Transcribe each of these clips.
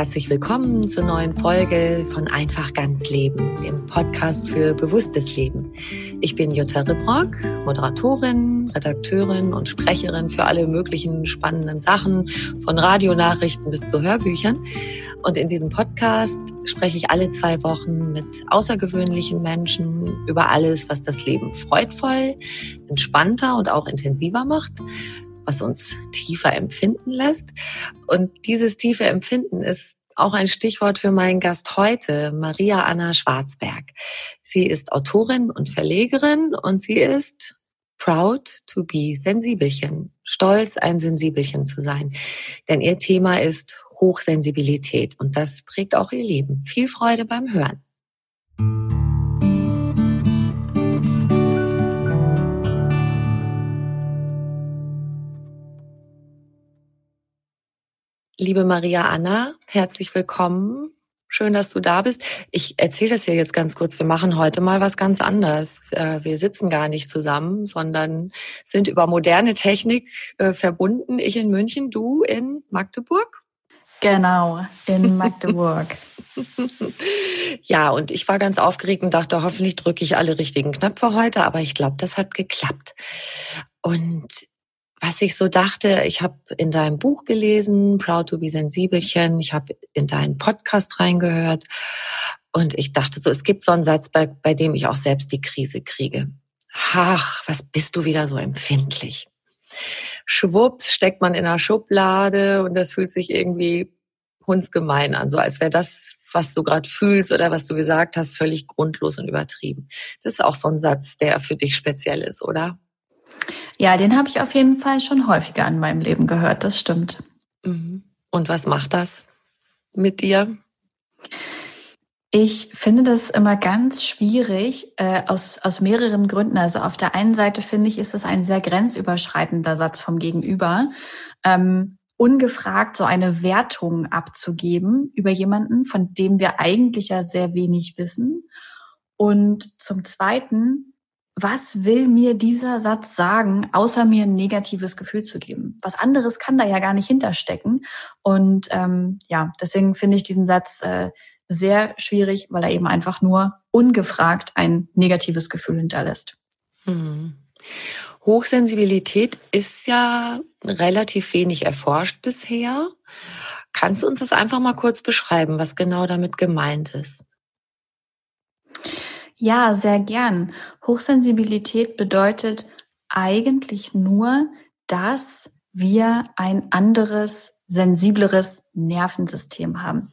Herzlich willkommen zur neuen Folge von Einfach ganz Leben, dem Podcast für bewusstes Leben. Ich bin Jutta Ribrock, Moderatorin, Redakteurin und Sprecherin für alle möglichen spannenden Sachen, von Radionachrichten bis zu Hörbüchern. Und in diesem Podcast spreche ich alle zwei Wochen mit außergewöhnlichen Menschen über alles, was das Leben freudvoll, entspannter und auch intensiver macht was uns tiefer empfinden lässt. Und dieses tiefe Empfinden ist auch ein Stichwort für meinen Gast heute, Maria Anna Schwarzberg. Sie ist Autorin und Verlegerin und sie ist proud to be Sensibelchen, stolz ein Sensibelchen zu sein. Denn ihr Thema ist Hochsensibilität und das prägt auch ihr Leben. Viel Freude beim Hören. Liebe Maria Anna, herzlich willkommen. Schön, dass du da bist. Ich erzähle das hier jetzt ganz kurz. Wir machen heute mal was ganz anderes. Äh, wir sitzen gar nicht zusammen, sondern sind über moderne Technik äh, verbunden. Ich in München, du in Magdeburg. Genau, in Magdeburg. ja, und ich war ganz aufgeregt und dachte, hoffentlich drücke ich alle richtigen Knöpfe heute, aber ich glaube, das hat geklappt. Und was ich so dachte, ich habe in deinem Buch gelesen, Proud to be Sensibelchen, ich habe in deinen Podcast reingehört und ich dachte so, es gibt so einen Satz, bei, bei dem ich auch selbst die Krise kriege. Ach, was bist du wieder so empfindlich? Schwupps steckt man in einer Schublade und das fühlt sich irgendwie hundsgemein an, so als wäre das, was du gerade fühlst oder was du gesagt hast, völlig grundlos und übertrieben. Das ist auch so ein Satz, der für dich speziell ist, oder? Ja, den habe ich auf jeden Fall schon häufiger in meinem Leben gehört, das stimmt. Mhm. Und was macht das mit dir? Ich finde das immer ganz schwierig äh, aus, aus mehreren Gründen. Also auf der einen Seite finde ich, ist es ein sehr grenzüberschreitender Satz vom Gegenüber, ähm, ungefragt so eine Wertung abzugeben über jemanden, von dem wir eigentlich ja sehr wenig wissen. Und zum Zweiten was will mir dieser Satz sagen, außer mir ein negatives Gefühl zu geben? Was anderes kann da ja gar nicht hinterstecken. Und ähm, ja, deswegen finde ich diesen Satz äh, sehr schwierig, weil er eben einfach nur ungefragt ein negatives Gefühl hinterlässt. Hm. Hochsensibilität ist ja relativ wenig erforscht bisher. Kannst du uns das einfach mal kurz beschreiben, was genau damit gemeint ist? Ja, sehr gern. Hochsensibilität bedeutet eigentlich nur, dass wir ein anderes, sensibleres Nervensystem haben.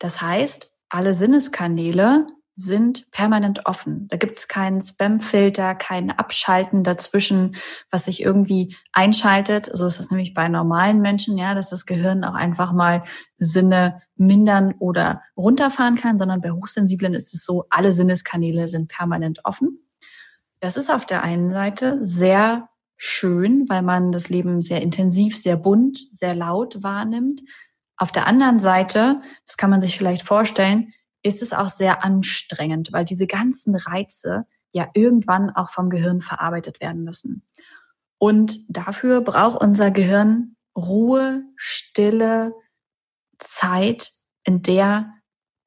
Das heißt, alle Sinneskanäle sind permanent offen. Da gibt es keinen Spamfilter, kein Abschalten dazwischen, was sich irgendwie einschaltet. So ist es nämlich bei normalen Menschen, ja, dass das Gehirn auch einfach mal Sinne mindern oder runterfahren kann, sondern bei Hochsensiblen ist es so, alle Sinneskanäle sind permanent offen. Das ist auf der einen Seite sehr schön, weil man das Leben sehr intensiv, sehr bunt, sehr laut wahrnimmt. Auf der anderen Seite, das kann man sich vielleicht vorstellen, ist es auch sehr anstrengend, weil diese ganzen Reize ja irgendwann auch vom Gehirn verarbeitet werden müssen. Und dafür braucht unser Gehirn Ruhe, Stille, Zeit, in der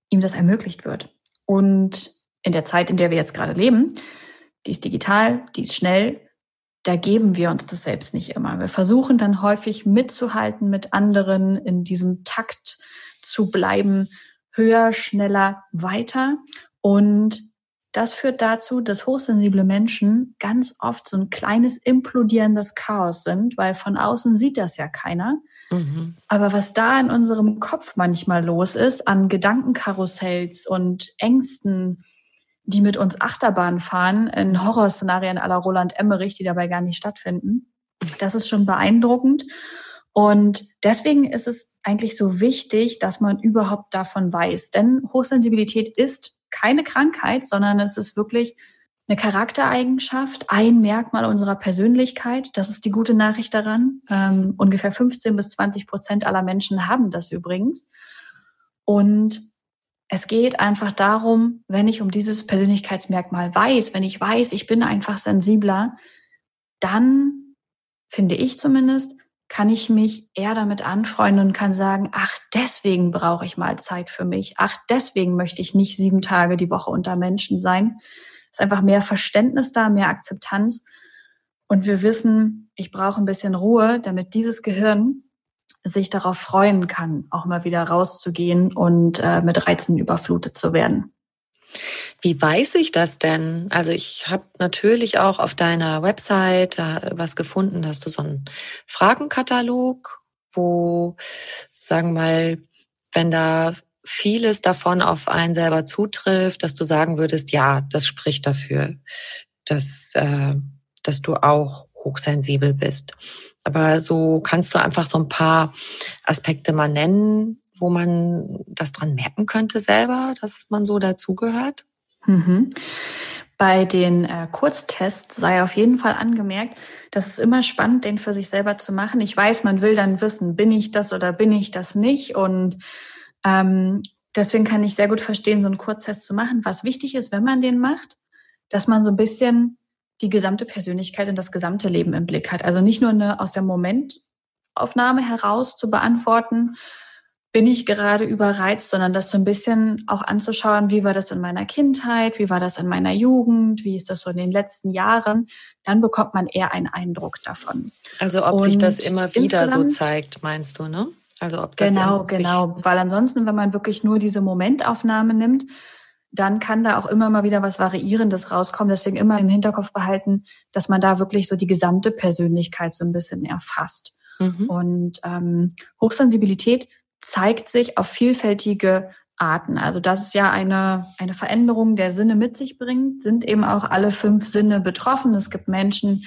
ihm das ermöglicht wird. Und in der Zeit, in der wir jetzt gerade leben, die ist digital, die ist schnell, da geben wir uns das selbst nicht immer. Wir versuchen dann häufig mitzuhalten mit anderen, in diesem Takt zu bleiben, höher, schneller, weiter. Und das führt dazu, dass hochsensible Menschen ganz oft so ein kleines implodierendes Chaos sind, weil von außen sieht das ja keiner. Mhm. Aber was da in unserem Kopf manchmal los ist, an Gedankenkarussells und Ängsten, die mit uns Achterbahn fahren, in Horrorszenarien aller Roland Emmerich, die dabei gar nicht stattfinden. Das ist schon beeindruckend. Und deswegen ist es eigentlich so wichtig, dass man überhaupt davon weiß. Denn Hochsensibilität ist keine Krankheit, sondern es ist wirklich eine Charaktereigenschaft, ein Merkmal unserer Persönlichkeit. Das ist die gute Nachricht daran. Ähm, ungefähr 15 bis 20 Prozent aller Menschen haben das übrigens. Und es geht einfach darum, wenn ich um dieses Persönlichkeitsmerkmal weiß, wenn ich weiß, ich bin einfach sensibler, dann finde ich zumindest, kann ich mich eher damit anfreunden und kann sagen, ach, deswegen brauche ich mal Zeit für mich. Ach, deswegen möchte ich nicht sieben Tage die Woche unter Menschen sein. Es ist einfach mehr Verständnis da, mehr Akzeptanz. Und wir wissen, ich brauche ein bisschen Ruhe, damit dieses Gehirn sich darauf freuen kann, auch mal wieder rauszugehen und äh, mit Reizen überflutet zu werden. Wie weiß ich das denn? Also ich habe natürlich auch auf deiner Website was gefunden, hast du so einen Fragenkatalog, wo, sagen wir mal, wenn da vieles davon auf einen selber zutrifft, dass du sagen würdest, ja, das spricht dafür, dass, äh, dass du auch hochsensibel bist. Aber so kannst du einfach so ein paar Aspekte mal nennen, wo man das dran merken könnte selber, dass man so dazugehört? Mhm. Bei den äh, Kurztests sei auf jeden Fall angemerkt, dass es immer spannend, den für sich selber zu machen. Ich weiß, man will dann wissen, bin ich das oder bin ich das nicht? Und ähm, deswegen kann ich sehr gut verstehen, so einen Kurztest zu machen. Was wichtig ist, wenn man den macht, dass man so ein bisschen die gesamte Persönlichkeit und das gesamte Leben im Blick hat. Also nicht nur eine aus der Momentaufnahme heraus zu beantworten, bin ich gerade überreizt, sondern das so ein bisschen auch anzuschauen, wie war das in meiner Kindheit, wie war das in meiner Jugend, wie ist das so in den letzten Jahren, dann bekommt man eher einen Eindruck davon. Also ob Und sich das immer wieder so zeigt, meinst du, ne? Also ob das genau, genau, weil ansonsten, wenn man wirklich nur diese Momentaufnahme nimmt, dann kann da auch immer mal wieder was Variierendes rauskommen. Deswegen immer im Hinterkopf behalten, dass man da wirklich so die gesamte Persönlichkeit so ein bisschen erfasst. Mhm. Und ähm, Hochsensibilität zeigt sich auf vielfältige Arten. Also dass es ja eine, eine Veränderung der Sinne mit sich bringt, sind eben auch alle fünf Sinne betroffen. Es gibt Menschen,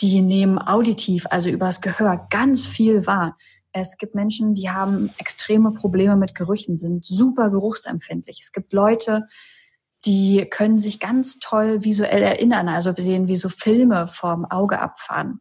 die nehmen auditiv, also übers Gehör, ganz viel wahr. Es gibt Menschen, die haben extreme Probleme mit Gerüchen, sind super geruchsempfindlich. Es gibt Leute, die können sich ganz toll visuell erinnern. Also wir sehen, wie so Filme vorm Auge abfahren.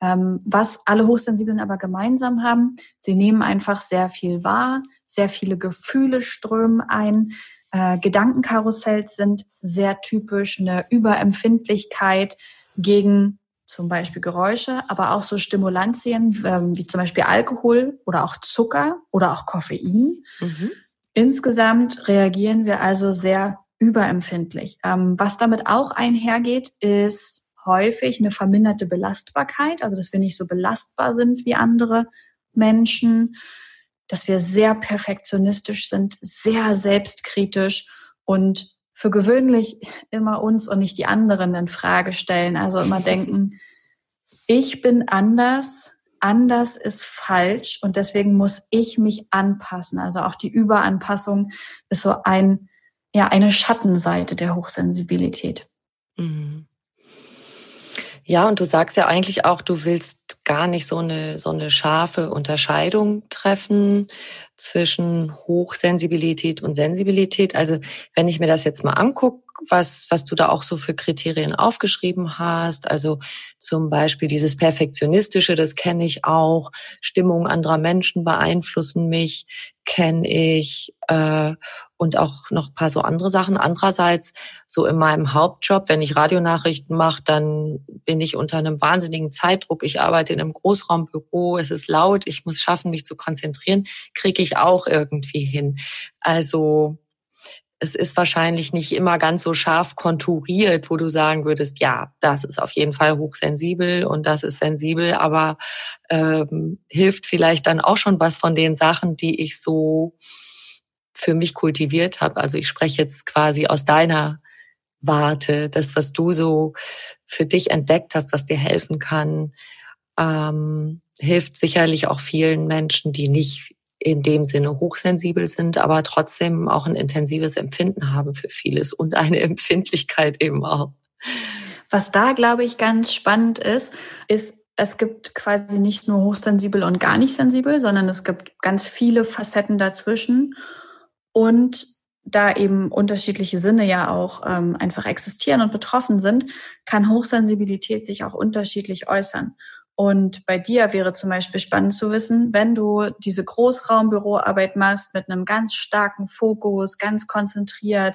Ähm, was alle Hochsensiblen aber gemeinsam haben, sie nehmen einfach sehr viel wahr, sehr viele Gefühle strömen ein. Äh, Gedankenkarussells sind sehr typisch, eine Überempfindlichkeit gegen zum Beispiel Geräusche, aber auch so Stimulantien ähm, wie zum Beispiel Alkohol oder auch Zucker oder auch Koffein. Mhm. Insgesamt reagieren wir also sehr überempfindlich. Ähm, was damit auch einhergeht, ist häufig eine verminderte Belastbarkeit, also dass wir nicht so belastbar sind wie andere Menschen, dass wir sehr perfektionistisch sind, sehr selbstkritisch und für gewöhnlich immer uns und nicht die anderen in Frage stellen. Also immer denken, ich bin anders, anders ist falsch und deswegen muss ich mich anpassen. Also auch die Überanpassung ist so ein, ja, eine Schattenseite der Hochsensibilität. Mhm. Ja, und du sagst ja eigentlich auch, du willst gar nicht so eine, so eine scharfe Unterscheidung treffen zwischen Hochsensibilität und Sensibilität. Also wenn ich mir das jetzt mal angucke, was, was du da auch so für Kriterien aufgeschrieben hast. Also zum Beispiel dieses Perfektionistische, das kenne ich auch. Stimmung anderer Menschen beeinflussen mich, kenne ich. Äh, und auch noch paar so andere Sachen. Andererseits, so in meinem Hauptjob, wenn ich Radionachrichten mache, dann bin ich unter einem wahnsinnigen Zeitdruck. Ich arbeite in einem Großraumbüro, es ist laut, ich muss schaffen, mich zu konzentrieren, kriege ich auch irgendwie hin. Also es ist wahrscheinlich nicht immer ganz so scharf konturiert, wo du sagen würdest, ja, das ist auf jeden Fall hochsensibel und das ist sensibel, aber ähm, hilft vielleicht dann auch schon was von den Sachen, die ich so für mich kultiviert habe. Also ich spreche jetzt quasi aus deiner Warte, das, was du so für dich entdeckt hast, was dir helfen kann, ähm, hilft sicherlich auch vielen Menschen, die nicht in dem Sinne hochsensibel sind, aber trotzdem auch ein intensives Empfinden haben für vieles und eine Empfindlichkeit eben auch. Was da, glaube ich, ganz spannend ist, ist, es gibt quasi nicht nur hochsensibel und gar nicht sensibel, sondern es gibt ganz viele Facetten dazwischen. Und da eben unterschiedliche Sinne ja auch ähm, einfach existieren und betroffen sind, kann Hochsensibilität sich auch unterschiedlich äußern. Und bei dir wäre zum Beispiel spannend zu wissen, wenn du diese Großraumbüroarbeit machst mit einem ganz starken Fokus, ganz konzentriert,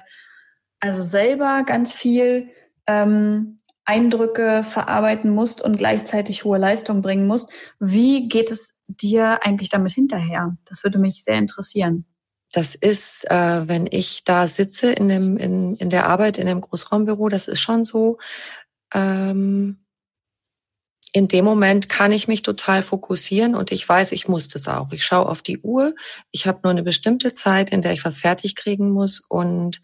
also selber ganz viel ähm, Eindrücke verarbeiten musst und gleichzeitig hohe Leistung bringen musst, wie geht es dir eigentlich damit hinterher? Das würde mich sehr interessieren. Das ist, äh, wenn ich da sitze in, dem, in, in der Arbeit in dem Großraumbüro, das ist schon so. Ähm, in dem Moment kann ich mich total fokussieren und ich weiß, ich muss das auch. Ich schaue auf die Uhr. Ich habe nur eine bestimmte Zeit, in der ich was fertig kriegen muss. Und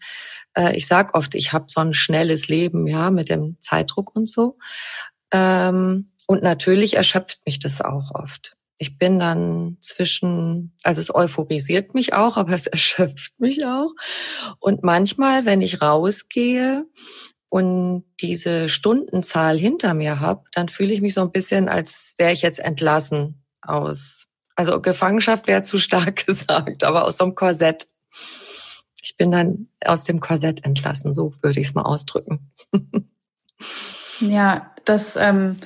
äh, ich sag oft, ich habe so ein schnelles Leben, ja, mit dem Zeitdruck und so. Ähm, und natürlich erschöpft mich das auch oft ich bin dann zwischen, also es euphorisiert mich auch, aber es erschöpft mich auch. Und manchmal, wenn ich rausgehe und diese Stundenzahl hinter mir habe, dann fühle ich mich so ein bisschen, als wäre ich jetzt entlassen aus, also Gefangenschaft wäre zu stark gesagt, aber aus so einem Korsett. Ich bin dann aus dem Korsett entlassen, so würde ich es mal ausdrücken. ja, das ähm,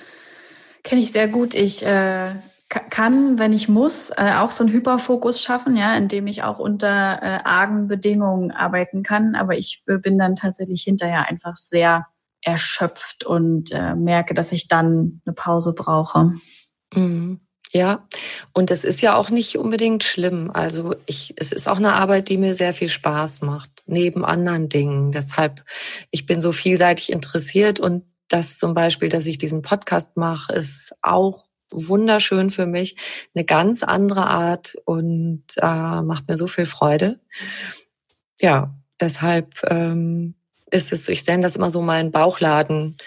kenne ich sehr gut. Ich äh kann, wenn ich muss, äh, auch so einen Hyperfokus schaffen, ja, indem ich auch unter äh, argen Bedingungen arbeiten kann. Aber ich äh, bin dann tatsächlich hinterher einfach sehr erschöpft und äh, merke, dass ich dann eine Pause brauche. Mhm. Ja, und es ist ja auch nicht unbedingt schlimm. Also ich, es ist auch eine Arbeit, die mir sehr viel Spaß macht, neben anderen Dingen. Deshalb, ich bin so vielseitig interessiert und das zum Beispiel, dass ich diesen Podcast mache, ist auch wunderschön für mich, eine ganz andere Art und äh, macht mir so viel Freude. Ja, deshalb ähm, ist es, ich nenne das immer so mein Bauchladen,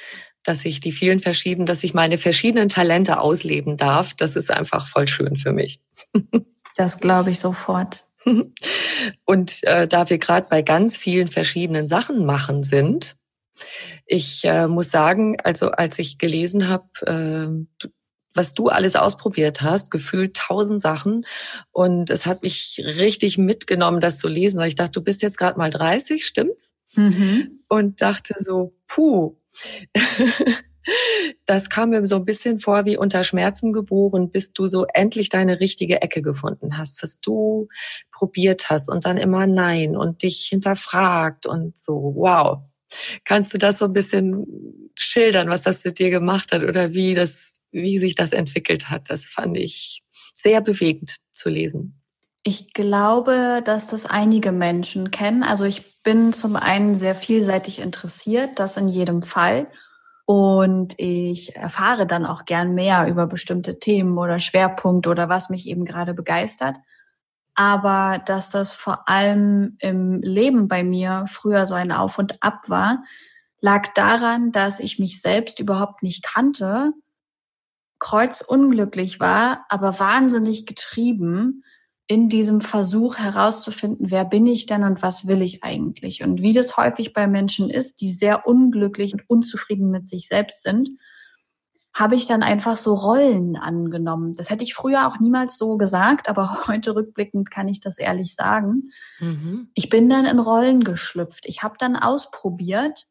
dass ich die vielen verschiedenen, dass ich meine verschiedenen Talente ausleben darf. Das ist einfach voll schön für mich. Das glaube ich sofort. Und äh, da wir gerade bei ganz vielen verschiedenen Sachen machen sind, ich äh, muss sagen, also als ich gelesen habe, äh, was du alles ausprobiert hast, gefühlt tausend Sachen. Und es hat mich richtig mitgenommen, das zu lesen, weil ich dachte, du bist jetzt gerade mal 30, stimmt's? Mhm. Und dachte so, puh. das kam mir so ein bisschen vor wie unter Schmerzen geboren, bis du so endlich deine richtige Ecke gefunden hast, was du probiert hast und dann immer nein und dich hinterfragt und so, wow. Kannst du das so ein bisschen schildern, was das mit dir gemacht hat oder wie das wie sich das entwickelt hat. Das fand ich sehr bewegend zu lesen. Ich glaube, dass das einige Menschen kennen. Also ich bin zum einen sehr vielseitig interessiert, das in jedem Fall. Und ich erfahre dann auch gern mehr über bestimmte Themen oder Schwerpunkte oder was mich eben gerade begeistert. Aber dass das vor allem im Leben bei mir früher so ein Auf und Ab war, lag daran, dass ich mich selbst überhaupt nicht kannte kreuzunglücklich war, aber wahnsinnig getrieben in diesem Versuch herauszufinden, wer bin ich denn und was will ich eigentlich? Und wie das häufig bei Menschen ist, die sehr unglücklich und unzufrieden mit sich selbst sind, habe ich dann einfach so Rollen angenommen. Das hätte ich früher auch niemals so gesagt, aber heute rückblickend kann ich das ehrlich sagen. Mhm. Ich bin dann in Rollen geschlüpft. Ich habe dann ausprobiert,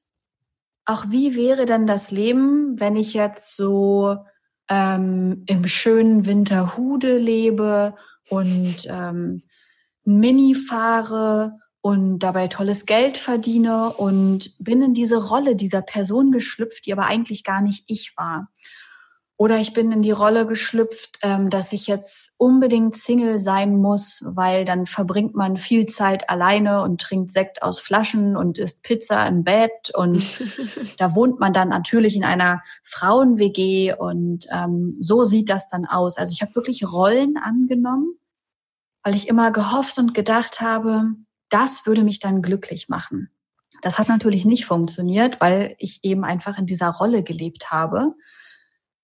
auch wie wäre denn das Leben, wenn ich jetzt so ähm, im schönen Winterhude lebe und ähm, Mini fahre und dabei tolles Geld verdiene und bin in diese Rolle dieser Person geschlüpft, die aber eigentlich gar nicht ich war. Oder ich bin in die Rolle geschlüpft, ähm, dass ich jetzt unbedingt Single sein muss, weil dann verbringt man viel Zeit alleine und trinkt Sekt aus Flaschen und isst Pizza im Bett. Und da wohnt man dann natürlich in einer Frauen-WG und ähm, so sieht das dann aus. Also ich habe wirklich Rollen angenommen, weil ich immer gehofft und gedacht habe, das würde mich dann glücklich machen. Das hat natürlich nicht funktioniert, weil ich eben einfach in dieser Rolle gelebt habe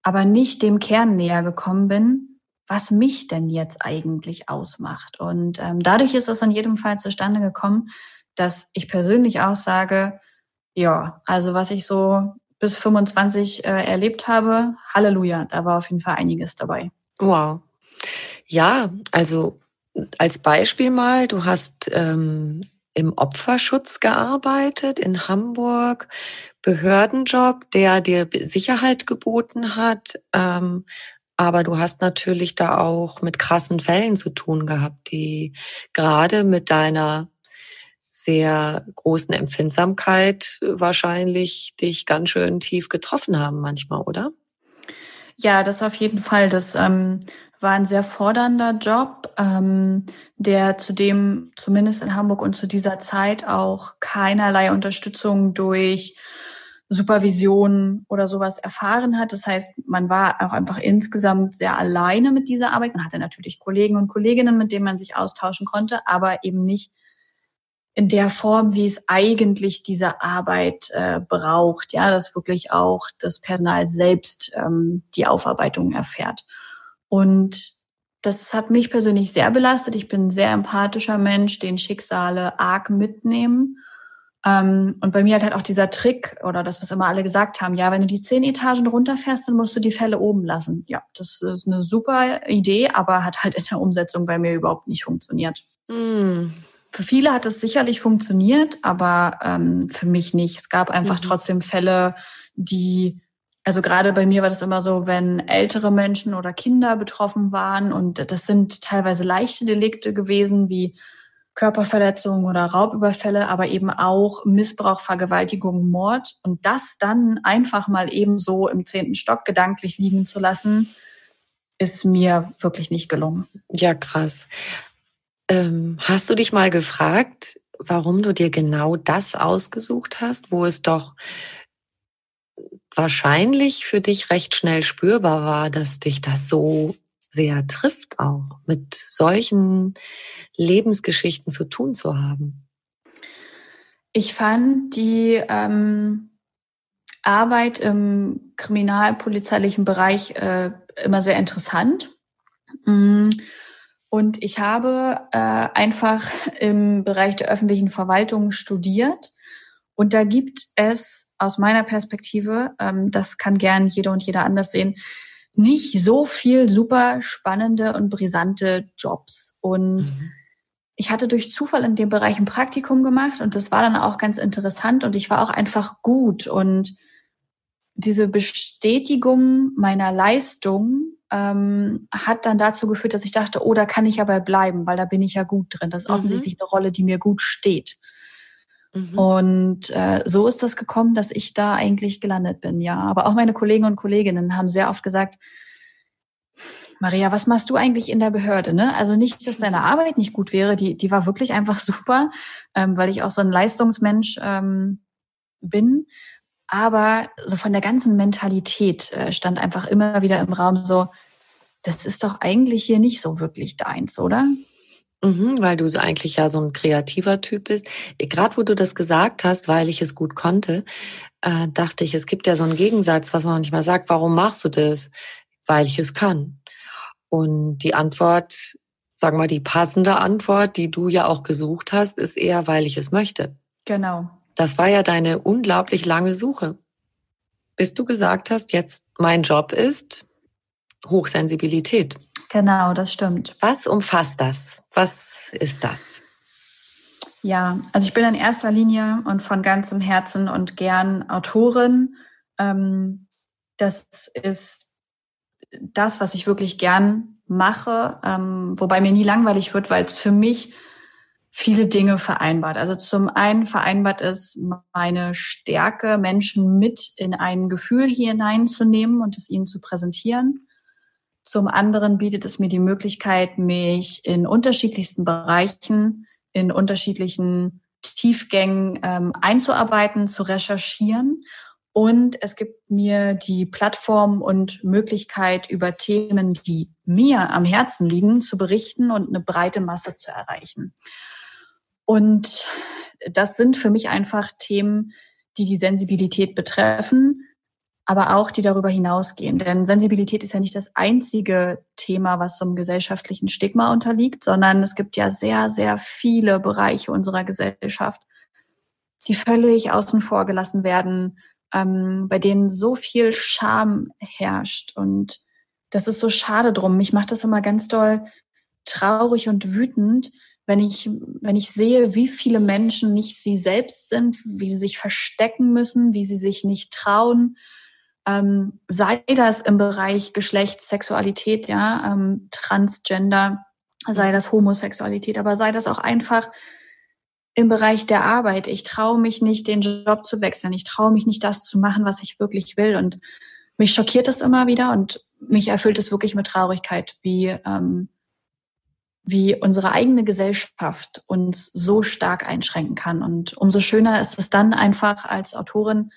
aber nicht dem Kern näher gekommen bin, was mich denn jetzt eigentlich ausmacht. Und ähm, dadurch ist es in jedem Fall zustande gekommen, dass ich persönlich auch sage, ja, also was ich so bis 25 äh, erlebt habe, Halleluja, da war auf jeden Fall einiges dabei. Wow. Ja, also als Beispiel mal, du hast ähm, im Opferschutz gearbeitet in Hamburg, Behördenjob, der dir Sicherheit geboten hat. Ähm, aber du hast natürlich da auch mit krassen Fällen zu tun gehabt, die gerade mit deiner sehr großen Empfindsamkeit wahrscheinlich dich ganz schön tief getroffen haben manchmal, oder? Ja, das auf jeden Fall. Das ähm, war ein sehr fordernder Job, ähm, der zudem zumindest in Hamburg und zu dieser Zeit auch keinerlei Unterstützung durch Supervision oder sowas erfahren hat. Das heißt, man war auch einfach insgesamt sehr alleine mit dieser Arbeit. Man hatte natürlich Kollegen und Kolleginnen, mit denen man sich austauschen konnte, aber eben nicht in der Form, wie es eigentlich diese Arbeit äh, braucht. Ja, dass wirklich auch das Personal selbst ähm, die Aufarbeitung erfährt. Und das hat mich persönlich sehr belastet. Ich bin ein sehr empathischer Mensch, den Schicksale arg mitnehmen. Ähm, und bei mir hat halt auch dieser Trick oder das, was immer alle gesagt haben, ja, wenn du die zehn Etagen runterfährst, dann musst du die Fälle oben lassen. Ja, das ist eine super Idee, aber hat halt in der Umsetzung bei mir überhaupt nicht funktioniert. Mm. Für viele hat es sicherlich funktioniert, aber ähm, für mich nicht. Es gab einfach mhm. trotzdem Fälle, die also gerade bei mir war das immer so, wenn ältere Menschen oder Kinder betroffen waren und das sind teilweise leichte Delikte gewesen, wie Körperverletzungen oder Raubüberfälle, aber eben auch Missbrauch, Vergewaltigung, Mord. Und das dann einfach mal eben so im zehnten Stock gedanklich liegen zu lassen, ist mir wirklich nicht gelungen. Ja, krass. Ähm, hast du dich mal gefragt, warum du dir genau das ausgesucht hast, wo es doch wahrscheinlich für dich recht schnell spürbar war, dass dich das so sehr trifft, auch mit solchen Lebensgeschichten zu tun zu haben? Ich fand die ähm, Arbeit im kriminalpolizeilichen Bereich äh, immer sehr interessant. Mm, und ich habe äh, einfach im Bereich der öffentlichen Verwaltung studiert. Und da gibt es aus meiner Perspektive, ähm, das kann gern jeder und jeder anders sehen, nicht so viel super spannende und brisante Jobs. Und mhm. ich hatte durch Zufall in dem Bereich ein Praktikum gemacht und das war dann auch ganz interessant und ich war auch einfach gut. Und diese Bestätigung meiner Leistung ähm, hat dann dazu geführt, dass ich dachte, oh, da kann ich aber bleiben, weil da bin ich ja gut drin. Das ist mhm. offensichtlich eine Rolle, die mir gut steht. Mhm. Und äh, so ist das gekommen, dass ich da eigentlich gelandet bin, ja. Aber auch meine Kollegen und Kolleginnen haben sehr oft gesagt, Maria, was machst du eigentlich in der Behörde? Ne? Also nicht, dass deine Arbeit nicht gut wäre, die, die war wirklich einfach super, ähm, weil ich auch so ein Leistungsmensch ähm, bin. Aber so von der ganzen Mentalität äh, stand einfach immer wieder im Raum so, das ist doch eigentlich hier nicht so wirklich deins, oder? Mhm, weil du so eigentlich ja so ein kreativer Typ bist. Gerade wo du das gesagt hast, weil ich es gut konnte, äh, dachte ich, es gibt ja so einen Gegensatz, was man manchmal sagt, warum machst du das? Weil ich es kann. Und die Antwort, sagen wir mal, die passende Antwort, die du ja auch gesucht hast, ist eher, weil ich es möchte. Genau. Das war ja deine unglaublich lange Suche. bis du gesagt hast, jetzt mein Job ist Hochsensibilität. Genau, das stimmt. Was umfasst das? Was ist das? Ja, also ich bin in erster Linie und von ganzem Herzen und gern Autorin. Ähm, das ist das, was ich wirklich gern mache, ähm, wobei mir nie langweilig wird, weil es für mich viele Dinge vereinbart. Also zum einen vereinbart ist meine Stärke, Menschen mit in ein Gefühl hier hineinzunehmen und es ihnen zu präsentieren. Zum anderen bietet es mir die Möglichkeit, mich in unterschiedlichsten Bereichen, in unterschiedlichen Tiefgängen ähm, einzuarbeiten, zu recherchieren. Und es gibt mir die Plattform und Möglichkeit, über Themen, die mir am Herzen liegen, zu berichten und eine breite Masse zu erreichen. Und das sind für mich einfach Themen, die die Sensibilität betreffen, aber auch die darüber hinausgehen. Denn Sensibilität ist ja nicht das einzige Thema, was zum gesellschaftlichen Stigma unterliegt, sondern es gibt ja sehr, sehr viele Bereiche unserer Gesellschaft, die völlig außen vor gelassen werden, ähm, bei denen so viel Scham herrscht. Und das ist so schade drum. Mich macht das immer ganz doll traurig und wütend, wenn ich, wenn ich sehe, wie viele Menschen nicht sie selbst sind, wie sie sich verstecken müssen, wie sie sich nicht trauen, ähm, sei das im Bereich Geschlecht, Sexualität, ja, ähm, Transgender, sei das Homosexualität, aber sei das auch einfach im Bereich der Arbeit. Ich traue mich nicht, den Job zu wechseln. Ich traue mich nicht, das zu machen, was ich wirklich will. Und mich schockiert es immer wieder und mich erfüllt es wirklich mit Traurigkeit, wie, ähm, wie unsere eigene Gesellschaft uns so stark einschränken kann. Und umso schöner ist es dann einfach als Autorin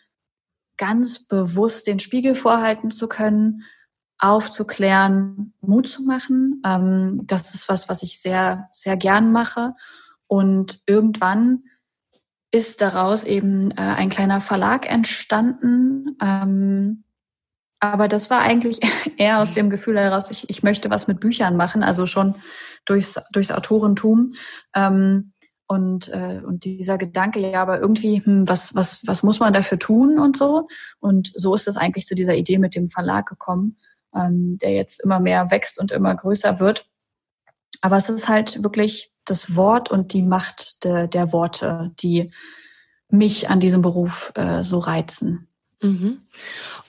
ganz bewusst den Spiegel vorhalten zu können, aufzuklären, Mut zu machen. Ähm, das ist was, was ich sehr, sehr gern mache. Und irgendwann ist daraus eben äh, ein kleiner Verlag entstanden. Ähm, aber das war eigentlich eher aus dem Gefühl heraus, ich, ich möchte was mit Büchern machen, also schon durchs, durchs Autorentum. Ähm, und, äh, und dieser Gedanke, ja, aber irgendwie, hm, was, was, was muss man dafür tun und so. Und so ist es eigentlich zu dieser Idee mit dem Verlag gekommen, ähm, der jetzt immer mehr wächst und immer größer wird. Aber es ist halt wirklich das Wort und die Macht de, der Worte, die mich an diesem Beruf äh, so reizen. Mhm.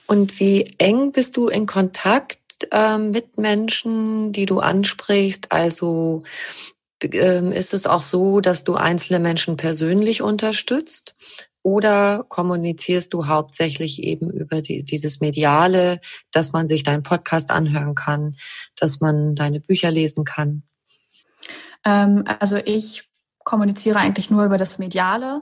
Und wie eng bist du in Kontakt äh, mit Menschen, die du ansprichst? Also ähm, ist es auch so, dass du einzelne Menschen persönlich unterstützt? Oder kommunizierst du hauptsächlich eben über die, dieses Mediale, dass man sich deinen Podcast anhören kann, dass man deine Bücher lesen kann? Ähm, also ich kommuniziere eigentlich nur über das Mediale.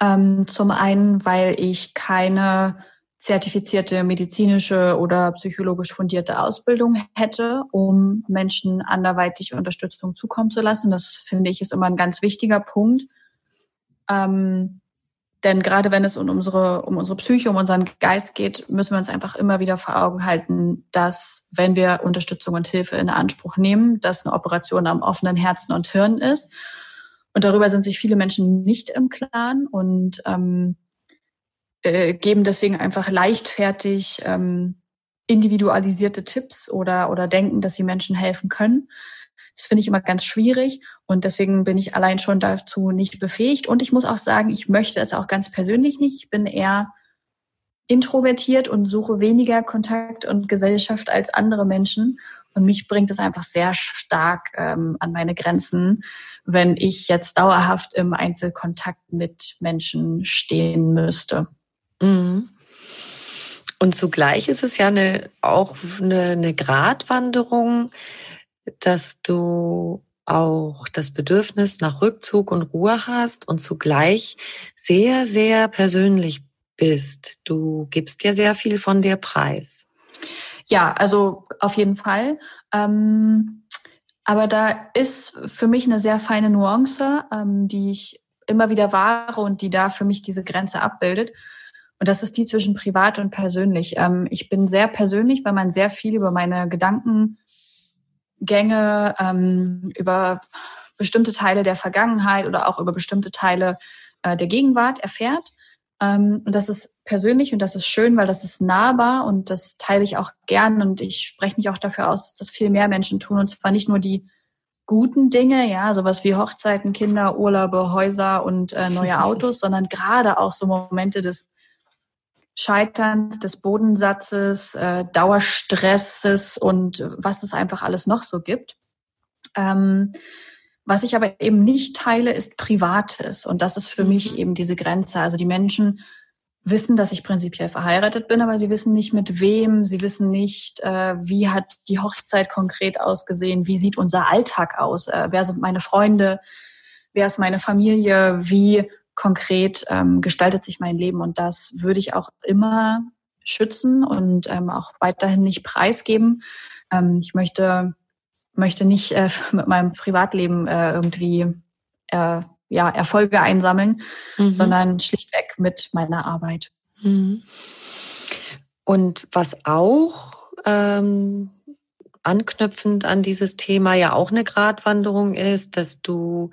Ähm, zum einen, weil ich keine zertifizierte medizinische oder psychologisch fundierte Ausbildung hätte, um Menschen anderweitig Unterstützung zukommen zu lassen. Das finde ich ist immer ein ganz wichtiger Punkt. Ähm, denn gerade wenn es um unsere, um unsere Psyche, um unseren Geist geht, müssen wir uns einfach immer wieder vor Augen halten, dass wenn wir Unterstützung und Hilfe in Anspruch nehmen, dass eine Operation am offenen Herzen und Hirn ist. Und darüber sind sich viele Menschen nicht im Klaren. Und ähm, äh, geben deswegen einfach leichtfertig ähm, individualisierte Tipps oder, oder denken, dass sie Menschen helfen können. Das finde ich immer ganz schwierig und deswegen bin ich allein schon dazu nicht befähigt. Und ich muss auch sagen, ich möchte es auch ganz persönlich nicht. Ich bin eher introvertiert und suche weniger Kontakt und Gesellschaft als andere Menschen. Und mich bringt es einfach sehr stark ähm, an meine Grenzen, wenn ich jetzt dauerhaft im Einzelkontakt mit Menschen stehen müsste. Mhm. Und zugleich ist es ja eine, auch eine, eine Gratwanderung, dass du auch das Bedürfnis nach Rückzug und Ruhe hast und zugleich sehr, sehr persönlich bist. Du gibst ja sehr viel von dir preis. Ja, also auf jeden Fall. Ähm, aber da ist für mich eine sehr feine Nuance, ähm, die ich immer wieder wahre und die da für mich diese Grenze abbildet. Und das ist die zwischen privat und persönlich. Ähm, ich bin sehr persönlich, weil man sehr viel über meine Gedankengänge, ähm, über bestimmte Teile der Vergangenheit oder auch über bestimmte Teile äh, der Gegenwart erfährt. Ähm, und das ist persönlich und das ist schön, weil das ist nahbar und das teile ich auch gern und ich spreche mich auch dafür aus, dass das viel mehr Menschen tun und zwar nicht nur die guten Dinge, ja, sowas wie Hochzeiten, Kinder, Urlaube, Häuser und äh, neue Autos, sondern gerade auch so Momente des Scheiterns, des Bodensatzes, äh, Dauerstresses und was es einfach alles noch so gibt. Ähm, was ich aber eben nicht teile, ist Privates. Und das ist für mhm. mich eben diese Grenze. Also die Menschen wissen, dass ich prinzipiell verheiratet bin, aber sie wissen nicht mit wem, sie wissen nicht, äh, wie hat die Hochzeit konkret ausgesehen, wie sieht unser Alltag aus, äh, wer sind meine Freunde, wer ist meine Familie, wie konkret ähm, gestaltet sich mein Leben. Und das würde ich auch immer schützen und ähm, auch weiterhin nicht preisgeben. Ähm, ich möchte möchte nicht äh, mit meinem Privatleben äh, irgendwie äh, ja, Erfolge einsammeln, mhm. sondern schlichtweg mit meiner Arbeit. Mhm. Und was auch ähm, anknüpfend an dieses Thema ja auch eine Gratwanderung ist, dass du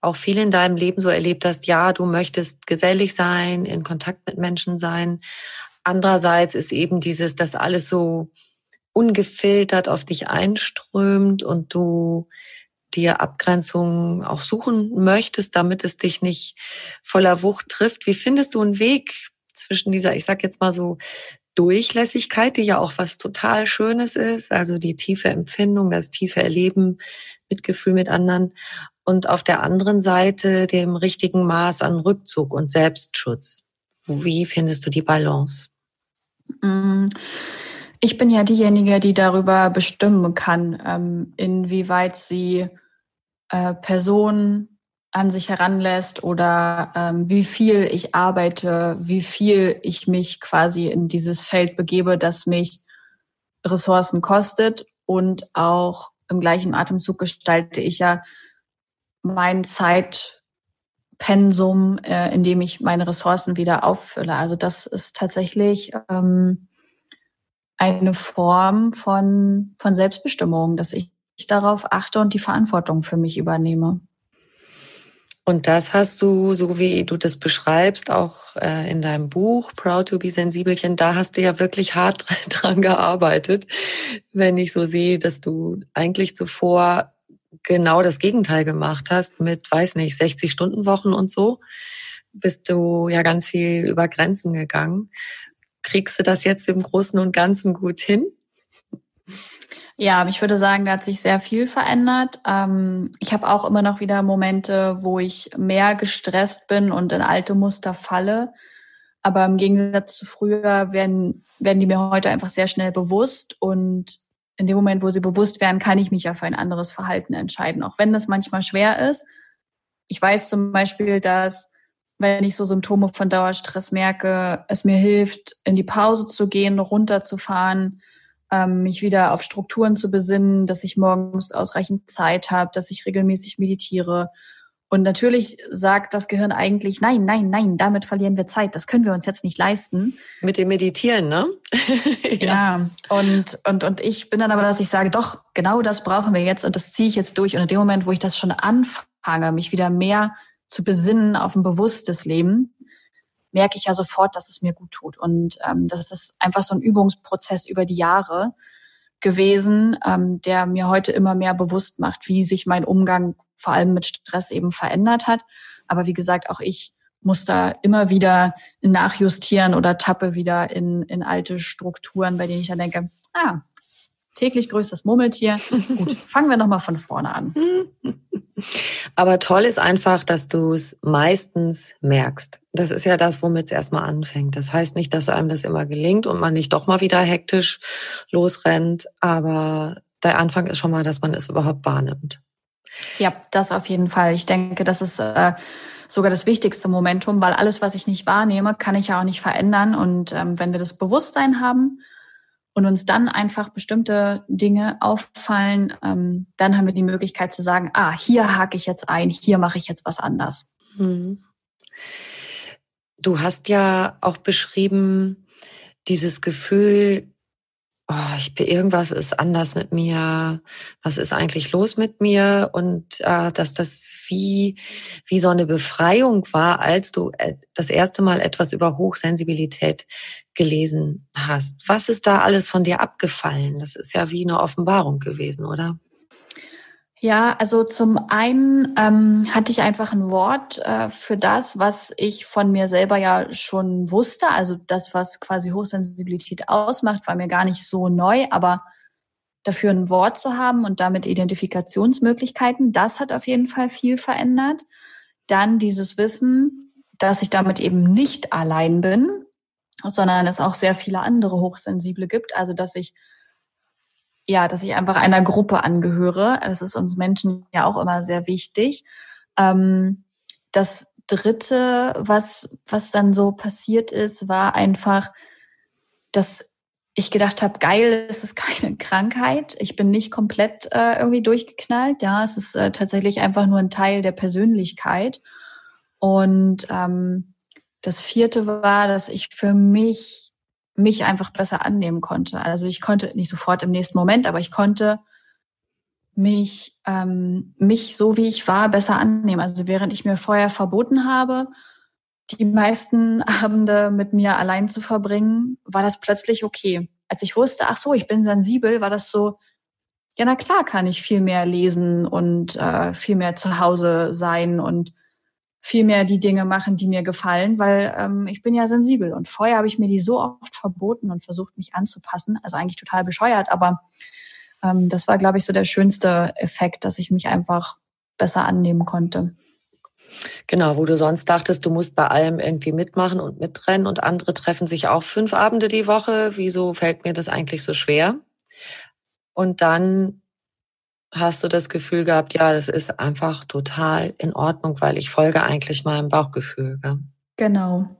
auch viel in deinem Leben so erlebt hast, ja, du möchtest gesellig sein, in Kontakt mit Menschen sein. Andererseits ist eben dieses, dass alles so ungefiltert auf dich einströmt und du dir Abgrenzungen auch suchen möchtest, damit es dich nicht voller Wucht trifft. Wie findest du einen Weg zwischen dieser, ich sag jetzt mal so, Durchlässigkeit, die ja auch was total Schönes ist, also die tiefe Empfindung, das tiefe Erleben, Mitgefühl mit anderen und auf der anderen Seite dem richtigen Maß an Rückzug und Selbstschutz. Wie findest du die Balance? Mm. Ich bin ja diejenige, die darüber bestimmen kann, ähm, inwieweit sie äh, Personen an sich heranlässt oder ähm, wie viel ich arbeite, wie viel ich mich quasi in dieses Feld begebe, das mich Ressourcen kostet und auch im gleichen Atemzug gestalte ich ja mein Zeitpensum, äh, indem ich meine Ressourcen wieder auffülle. Also das ist tatsächlich ähm, eine Form von, von Selbstbestimmung, dass ich darauf achte und die Verantwortung für mich übernehme. Und das hast du, so wie du das beschreibst, auch äh, in deinem Buch Proud to be Sensibelchen, da hast du ja wirklich hart dran gearbeitet, wenn ich so sehe, dass du eigentlich zuvor genau das Gegenteil gemacht hast mit, weiß nicht, 60 Stunden Wochen und so, bist du ja ganz viel über Grenzen gegangen. Kriegst du das jetzt im Großen und Ganzen gut hin? Ja, ich würde sagen, da hat sich sehr viel verändert. Ähm, ich habe auch immer noch wieder Momente, wo ich mehr gestresst bin und in alte Muster falle. Aber im Gegensatz zu früher werden, werden die mir heute einfach sehr schnell bewusst. Und in dem Moment, wo sie bewusst werden, kann ich mich ja für ein anderes Verhalten entscheiden, auch wenn das manchmal schwer ist. Ich weiß zum Beispiel, dass wenn ich so Symptome von Dauerstress merke, es mir hilft, in die Pause zu gehen, runterzufahren, ähm, mich wieder auf Strukturen zu besinnen, dass ich morgens ausreichend Zeit habe, dass ich regelmäßig meditiere. Und natürlich sagt das Gehirn eigentlich, nein, nein, nein, damit verlieren wir Zeit. Das können wir uns jetzt nicht leisten. Mit dem Meditieren, ne? ja. ja. Und, und, und ich bin dann aber, dass ich sage, doch, genau das brauchen wir jetzt und das ziehe ich jetzt durch. Und in dem Moment, wo ich das schon anfange, mich wieder mehr zu besinnen auf ein bewusstes Leben, merke ich ja sofort, dass es mir gut tut. Und ähm, das ist einfach so ein Übungsprozess über die Jahre gewesen, ähm, der mir heute immer mehr bewusst macht, wie sich mein Umgang vor allem mit Stress eben verändert hat. Aber wie gesagt, auch ich muss da immer wieder nachjustieren oder tappe wieder in, in alte Strukturen, bei denen ich dann denke, ah, täglich größtes Murmeltier. Gut, fangen wir nochmal von vorne an. Aber toll ist einfach, dass du es meistens merkst. Das ist ja das, womit es erstmal anfängt. Das heißt nicht, dass einem das immer gelingt und man nicht doch mal wieder hektisch losrennt, aber der Anfang ist schon mal, dass man es überhaupt wahrnimmt. Ja, das auf jeden Fall. Ich denke, das ist äh, sogar das wichtigste Momentum, weil alles, was ich nicht wahrnehme, kann ich ja auch nicht verändern. Und ähm, wenn wir das Bewusstsein haben, und uns dann einfach bestimmte Dinge auffallen, ähm, dann haben wir die Möglichkeit zu sagen, ah, hier hake ich jetzt ein, hier mache ich jetzt was anders. Hm. Du hast ja auch beschrieben, dieses Gefühl, oh, ich bin, irgendwas ist anders mit mir, was ist eigentlich los mit mir und äh, dass das wie, wie so eine Befreiung war, als du äh, das erste Mal etwas über Hochsensibilität gelesen hast. Was ist da alles von dir abgefallen? Das ist ja wie eine Offenbarung gewesen, oder? Ja, also zum einen ähm, hatte ich einfach ein Wort äh, für das, was ich von mir selber ja schon wusste. Also das, was quasi Hochsensibilität ausmacht, war mir gar nicht so neu, aber dafür ein Wort zu haben und damit Identifikationsmöglichkeiten, das hat auf jeden Fall viel verändert. Dann dieses Wissen, dass ich damit eben nicht allein bin, sondern es auch sehr viele andere Hochsensible gibt. Also dass ich ja, dass ich einfach einer Gruppe angehöre. Das ist uns Menschen ja auch immer sehr wichtig. Ähm, das dritte, was, was dann so passiert ist, war einfach, dass ich gedacht habe, geil, es ist keine Krankheit. Ich bin nicht komplett äh, irgendwie durchgeknallt. Ja, es ist äh, tatsächlich einfach nur ein Teil der Persönlichkeit. Und ähm, das vierte war, dass ich für mich mich einfach besser annehmen konnte. Also ich konnte nicht sofort im nächsten Moment, aber ich konnte mich, ähm, mich so wie ich war besser annehmen. Also während ich mir vorher verboten habe, die meisten Abende mit mir allein zu verbringen, war das plötzlich okay. Als ich wusste, ach so, ich bin sensibel, war das so, ja, na klar kann ich viel mehr lesen und äh, viel mehr zu Hause sein und viel mehr die Dinge machen, die mir gefallen, weil ähm, ich bin ja sensibel. Und vorher habe ich mir die so oft verboten und versucht, mich anzupassen. Also eigentlich total bescheuert, aber ähm, das war, glaube ich, so der schönste Effekt, dass ich mich einfach besser annehmen konnte. Genau, wo du sonst dachtest, du musst bei allem irgendwie mitmachen und mitrennen und andere treffen sich auch fünf Abende die Woche. Wieso fällt mir das eigentlich so schwer? Und dann hast du das Gefühl gehabt, ja, das ist einfach total in Ordnung, weil ich folge eigentlich meinem Bauchgefühl. Gell? Genau.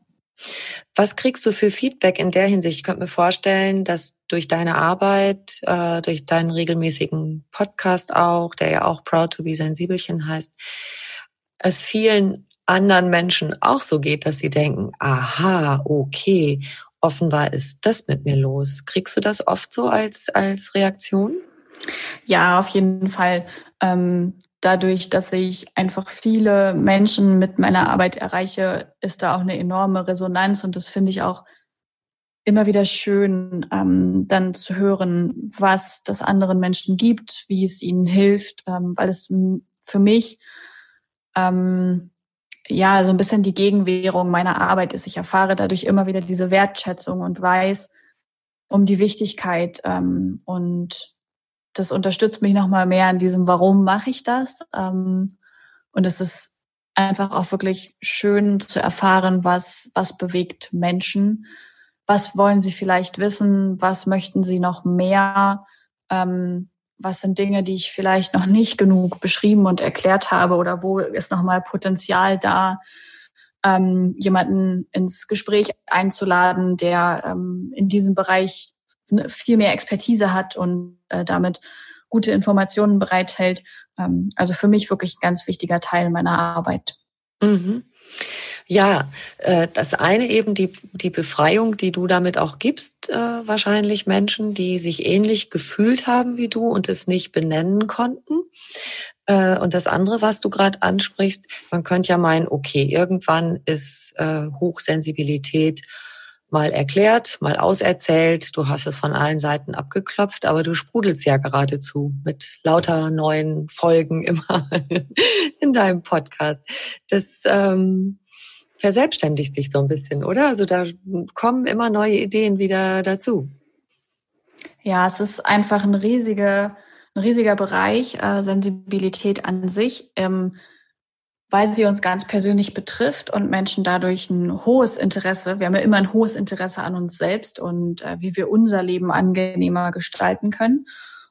Was kriegst du für Feedback in der Hinsicht? Ich könnte mir vorstellen, dass durch deine Arbeit, äh, durch deinen regelmäßigen Podcast auch, der ja auch Proud to be Sensibelchen heißt, es vielen anderen Menschen auch so geht, dass sie denken, aha, okay, offenbar ist das mit mir los. Kriegst du das oft so als, als Reaktion? Ja, auf jeden Fall. Ähm, dadurch, dass ich einfach viele Menschen mit meiner Arbeit erreiche, ist da auch eine enorme Resonanz und das finde ich auch immer wieder schön, ähm, dann zu hören, was das anderen Menschen gibt, wie es ihnen hilft, ähm, weil es für mich ähm, ja so ein bisschen die Gegenwährung meiner Arbeit ist. Ich erfahre dadurch immer wieder diese Wertschätzung und weiß um die Wichtigkeit ähm, und das unterstützt mich nochmal mehr in diesem, warum mache ich das? Ähm, und es ist einfach auch wirklich schön zu erfahren, was, was bewegt Menschen. Was wollen sie vielleicht wissen? Was möchten sie noch mehr? Ähm, was sind Dinge, die ich vielleicht noch nicht genug beschrieben und erklärt habe oder wo ist nochmal Potenzial da, ähm, jemanden ins Gespräch einzuladen, der ähm, in diesem Bereich viel mehr Expertise hat und äh, damit gute Informationen bereithält. Ähm, also für mich wirklich ein ganz wichtiger Teil meiner Arbeit. Mhm. Ja, äh, das eine eben die, die Befreiung, die du damit auch gibst, äh, wahrscheinlich Menschen, die sich ähnlich gefühlt haben wie du und es nicht benennen konnten. Äh, und das andere, was du gerade ansprichst, man könnte ja meinen, okay, irgendwann ist Hochsensibilität mal erklärt, mal auserzählt. Du hast es von allen Seiten abgeklopft, aber du sprudelst ja geradezu mit lauter neuen Folgen immer in deinem Podcast. Das ähm, verselbstständigt sich so ein bisschen, oder? Also da kommen immer neue Ideen wieder dazu. Ja, es ist einfach ein riesiger, ein riesiger Bereich, äh, Sensibilität an sich. Ähm, weil sie uns ganz persönlich betrifft und Menschen dadurch ein hohes Interesse, wir haben ja immer ein hohes Interesse an uns selbst und äh, wie wir unser Leben angenehmer gestalten können.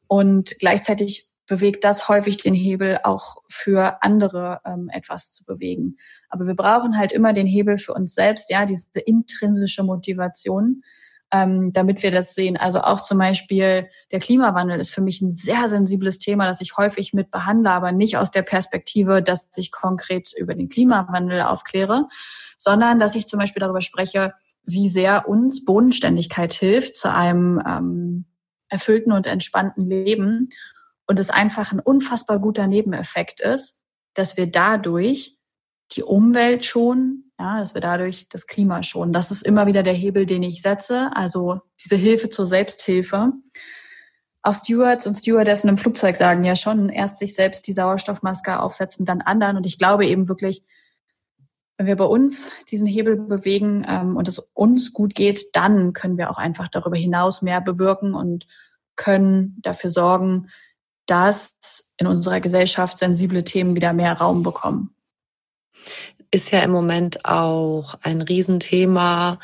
Und gleichzeitig bewegt das häufig den Hebel auch für andere ähm, etwas zu bewegen. Aber wir brauchen halt immer den Hebel für uns selbst, ja, diese intrinsische Motivation, ähm, damit wir das sehen. Also auch zum Beispiel der Klimawandel ist für mich ein sehr sensibles Thema, das ich häufig mit behandle, aber nicht aus der Perspektive, dass ich konkret über den Klimawandel aufkläre, sondern dass ich zum Beispiel darüber spreche, wie sehr uns Bodenständigkeit hilft zu einem ähm, erfüllten und entspannten Leben und es einfach ein unfassbar guter Nebeneffekt ist, dass wir dadurch die Umwelt schonen, ja, dass wir dadurch das Klima schonen. Das ist immer wieder der Hebel, den ich setze, also diese Hilfe zur Selbsthilfe. Auch Stewards und Stewardessen im Flugzeug sagen ja schon, erst sich selbst die Sauerstoffmaske aufsetzen, dann anderen. Und ich glaube eben wirklich, wenn wir bei uns diesen Hebel bewegen ähm, und es uns gut geht, dann können wir auch einfach darüber hinaus mehr bewirken und können dafür sorgen, dass in unserer Gesellschaft sensible Themen wieder mehr Raum bekommen. Ist ja im Moment auch ein Riesenthema,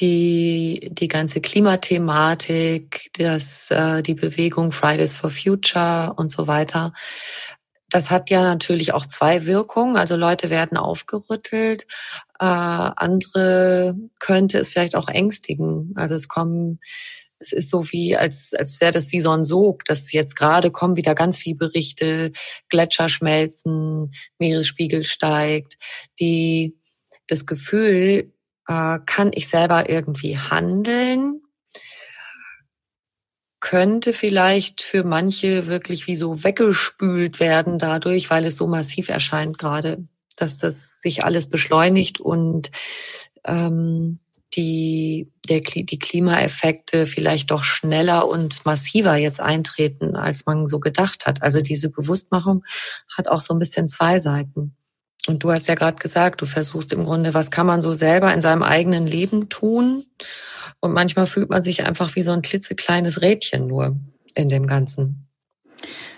die, die ganze Klimathematik, das, äh, die Bewegung Fridays for Future und so weiter. Das hat ja natürlich auch zwei Wirkungen. Also Leute werden aufgerüttelt, äh, andere könnte es vielleicht auch ängstigen. Also es kommen es ist so wie, als, als wäre das wie so ein Sog, dass jetzt gerade kommen wieder ganz viele Berichte, Gletscher schmelzen, Meeresspiegel steigt, die, das Gefühl, äh, kann ich selber irgendwie handeln? könnte vielleicht für manche wirklich wie so weggespült werden dadurch, weil es so massiv erscheint gerade, dass das sich alles beschleunigt und ähm, die, der, die Klimaeffekte vielleicht doch schneller und massiver jetzt eintreten, als man so gedacht hat. Also diese Bewusstmachung hat auch so ein bisschen zwei Seiten. Und du hast ja gerade gesagt, du versuchst im Grunde, was kann man so selber in seinem eigenen Leben tun? Und manchmal fühlt man sich einfach wie so ein klitzekleines Rädchen nur in dem Ganzen.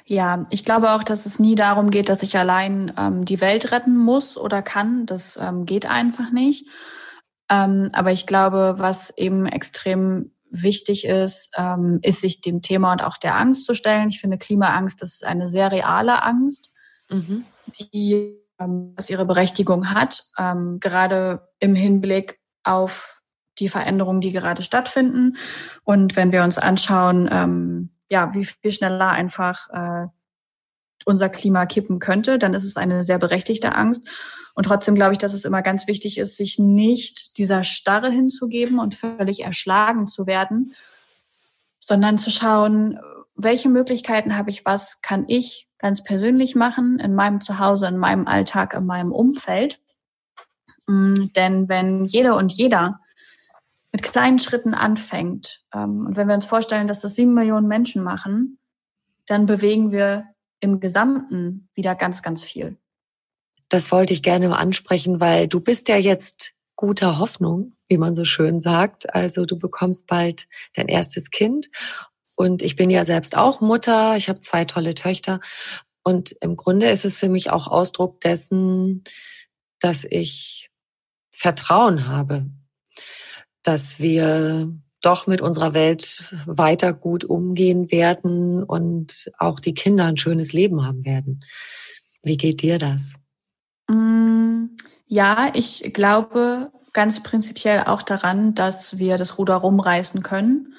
Ja, ich glaube auch, dass es nie darum geht, dass ich allein ähm, die Welt retten muss oder kann. Das ähm, geht einfach nicht. Ähm, aber ich glaube, was eben extrem wichtig ist, ähm, ist sich dem Thema und auch der Angst zu stellen. Ich finde, Klimaangst ist eine sehr reale Angst, mhm. die ähm, was ihre Berechtigung hat, ähm, gerade im Hinblick auf die Veränderungen, die gerade stattfinden. Und wenn wir uns anschauen, ähm, ja, wie viel schneller einfach äh, unser Klima kippen könnte, dann ist es eine sehr berechtigte Angst. Und trotzdem glaube ich, dass es immer ganz wichtig ist, sich nicht dieser Starre hinzugeben und völlig erschlagen zu werden, sondern zu schauen, welche Möglichkeiten habe ich, was kann ich ganz persönlich machen in meinem Zuhause, in meinem Alltag, in meinem Umfeld. Mm, denn wenn jeder und jeder mit kleinen Schritten anfängt, ähm, und wenn wir uns vorstellen, dass das sieben Millionen Menschen machen, dann bewegen wir im Gesamten wieder ganz, ganz viel das wollte ich gerne ansprechen, weil du bist ja jetzt guter Hoffnung, wie man so schön sagt. Also du bekommst bald dein erstes Kind. Und ich bin ja selbst auch Mutter. Ich habe zwei tolle Töchter. Und im Grunde ist es für mich auch Ausdruck dessen, dass ich Vertrauen habe, dass wir doch mit unserer Welt weiter gut umgehen werden und auch die Kinder ein schönes Leben haben werden. Wie geht dir das? Mm, ja, ich glaube ganz prinzipiell auch daran, dass wir das Ruder rumreißen können,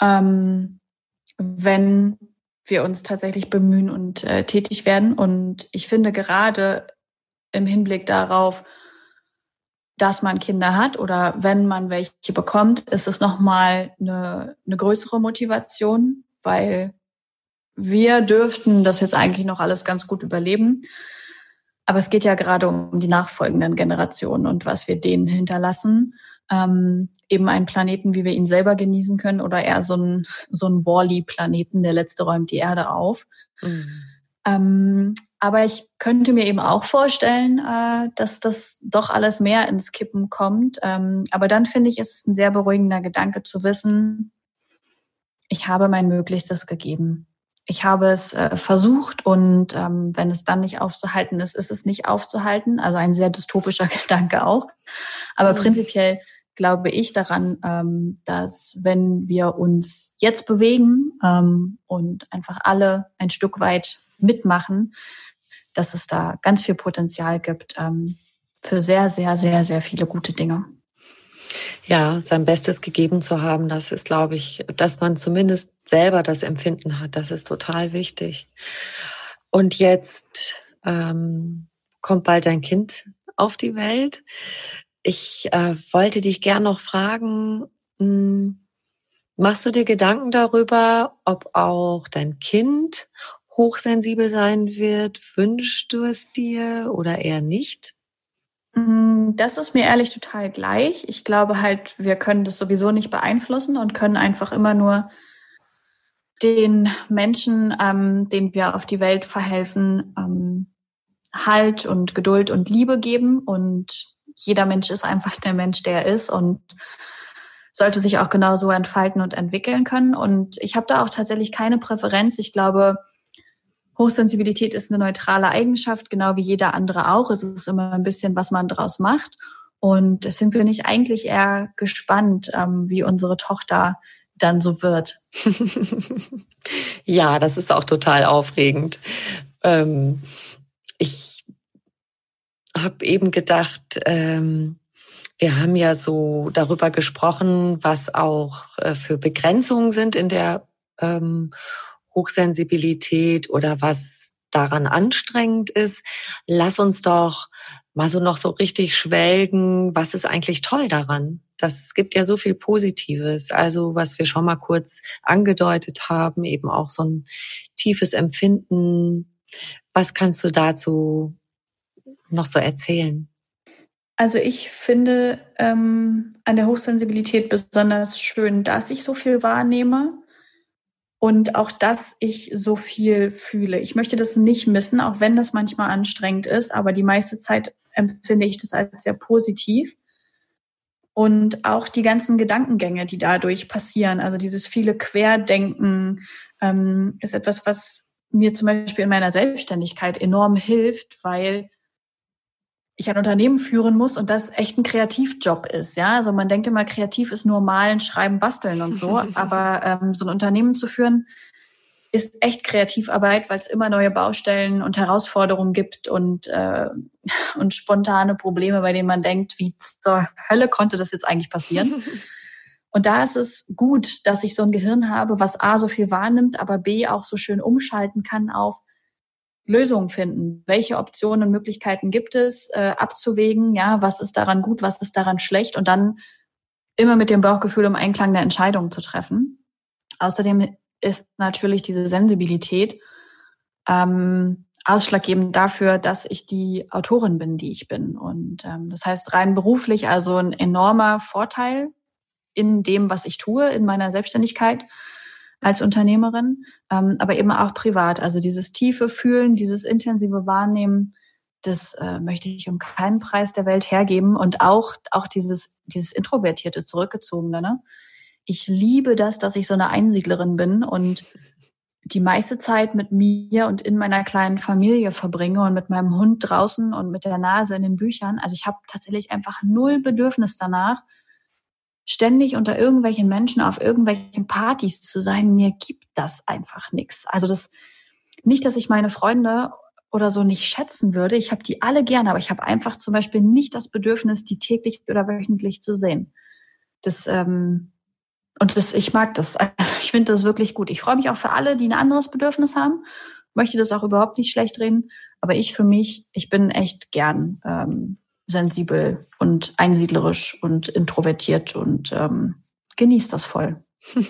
ähm, wenn wir uns tatsächlich bemühen und äh, tätig werden. Und ich finde gerade im Hinblick darauf, dass man Kinder hat oder wenn man welche bekommt, ist es nochmal eine, eine größere Motivation, weil wir dürften das jetzt eigentlich noch alles ganz gut überleben. Aber es geht ja gerade um die nachfolgenden Generationen und was wir denen hinterlassen. Ähm, eben einen Planeten, wie wir ihn selber genießen können, oder eher so ein, so ein Wally-Planeten, der letzte räumt die Erde auf. Mhm. Ähm, aber ich könnte mir eben auch vorstellen, äh, dass das doch alles mehr ins Kippen kommt. Ähm, aber dann finde ich, ist es ein sehr beruhigender Gedanke zu wissen, ich habe mein Möglichstes gegeben ich habe es äh, versucht und ähm, wenn es dann nicht aufzuhalten ist, ist es nicht aufzuhalten. Also ein sehr dystopischer Gedanke auch. Aber mhm. prinzipiell glaube ich daran, ähm, dass wenn wir uns jetzt bewegen ähm, und einfach alle ein Stück weit mitmachen, dass es da ganz viel Potenzial gibt ähm, für sehr, sehr, sehr, sehr viele gute Dinge. Ja, sein Bestes gegeben zu haben, das ist, glaube ich, dass man zumindest selber das Empfinden hat. Das ist total wichtig. Und jetzt ähm, kommt bald ein Kind auf die Welt. Ich äh, wollte dich gern noch fragen, mh, hm, Machst du dir Gedanken darüber, ob auch dein Kind hochsensibel sein wird? Wünschst du es dir oder eher nicht? Mm, das ist mir ehrlich total gleich. Ich glaube halt, wir können das sowieso nicht beeinflussen und können einfach immer nur den Menschen, ähm, denen wir auf die Welt verhelfen, ähm, Halt und Geduld und Liebe geben. Und jeder Mensch ist einfach der Mensch, der er ist und sollte sich auch genauso entfalten und entwickeln können. Und ich habe da auch tatsächlich keine Präferenz. Ich glaube, Hochsensibilität ist eine neutrale Eigenschaft, genau wie jeder andere auch. Es ist immer ein bisschen, was man draus macht. Und deswegen bin ich eigentlich eher gespannt, ähm, wie unsere Tochter dann so wird. ja, das ist auch total aufregend. Ähm, ich habe eben gedacht, ähm, wir haben ja so darüber gesprochen, was auch äh, für Begrenzungen sind in der ähm, Hochsensibilität oder was daran anstrengend ist. Lass uns doch mal so noch so richtig schwelgen. Was ist eigentlich toll daran? Das gibt ja so viel Positives. Also was wir schon mal kurz angedeutet haben, eben auch so ein tiefes Empfinden. Was kannst du dazu noch so erzählen? Also ich finde ähm, an der Hochsensibilität besonders schön, dass ich so viel wahrnehme und auch, dass ich so viel fühle. Ich möchte das nicht missen, auch wenn das manchmal anstrengend ist, aber die meiste Zeit empfinde ich das als sehr positiv. Und auch die ganzen Gedankengänge, die dadurch passieren, also dieses viele Querdenken, ähm, ist etwas, was mir zum Beispiel in meiner Selbstständigkeit enorm hilft, weil ich ein Unternehmen führen muss und das echt ein Kreativjob ist. Ja, also man denkt immer, kreativ ist nur malen, schreiben, basteln und so. aber ähm, so ein Unternehmen zu führen ist echt Kreativarbeit, weil es immer neue Baustellen und Herausforderungen gibt und äh, und spontane Probleme, bei denen man denkt, wie zur Hölle konnte das jetzt eigentlich passieren? Und da ist es gut, dass ich so ein Gehirn habe, was A so viel wahrnimmt, aber B auch so schön umschalten kann auf Lösungen finden. Welche Optionen und Möglichkeiten gibt es, äh, abzuwägen? Ja, was ist daran gut, was ist daran schlecht? Und dann immer mit dem Bauchgefühl um Einklang der Entscheidung zu treffen. Außerdem ist natürlich diese Sensibilität ähm, ausschlaggebend dafür, dass ich die Autorin bin, die ich bin. Und ähm, das heißt rein beruflich also ein enormer Vorteil in dem, was ich tue, in meiner Selbstständigkeit als Unternehmerin, ähm, aber eben auch privat. Also dieses tiefe Fühlen, dieses intensive Wahrnehmen, das äh, möchte ich um keinen Preis der Welt hergeben und auch auch dieses dieses introvertierte, zurückgezogene. Ne? Ich liebe das, dass ich so eine Einsiedlerin bin und die meiste Zeit mit mir und in meiner kleinen Familie verbringe und mit meinem Hund draußen und mit der Nase in den Büchern. Also ich habe tatsächlich einfach null Bedürfnis danach, ständig unter irgendwelchen Menschen auf irgendwelchen Partys zu sein, mir gibt das einfach nichts. Also das nicht, dass ich meine Freunde oder so nicht schätzen würde. Ich habe die alle gerne, aber ich habe einfach zum Beispiel nicht das Bedürfnis, die täglich oder wöchentlich zu sehen. Das ähm, und das, ich mag das. Also ich finde das wirklich gut. Ich freue mich auch für alle, die ein anderes Bedürfnis haben. Möchte das auch überhaupt nicht schlecht reden. Aber ich für mich, ich bin echt gern ähm, sensibel und einsiedlerisch und introvertiert und ähm, genießt das voll.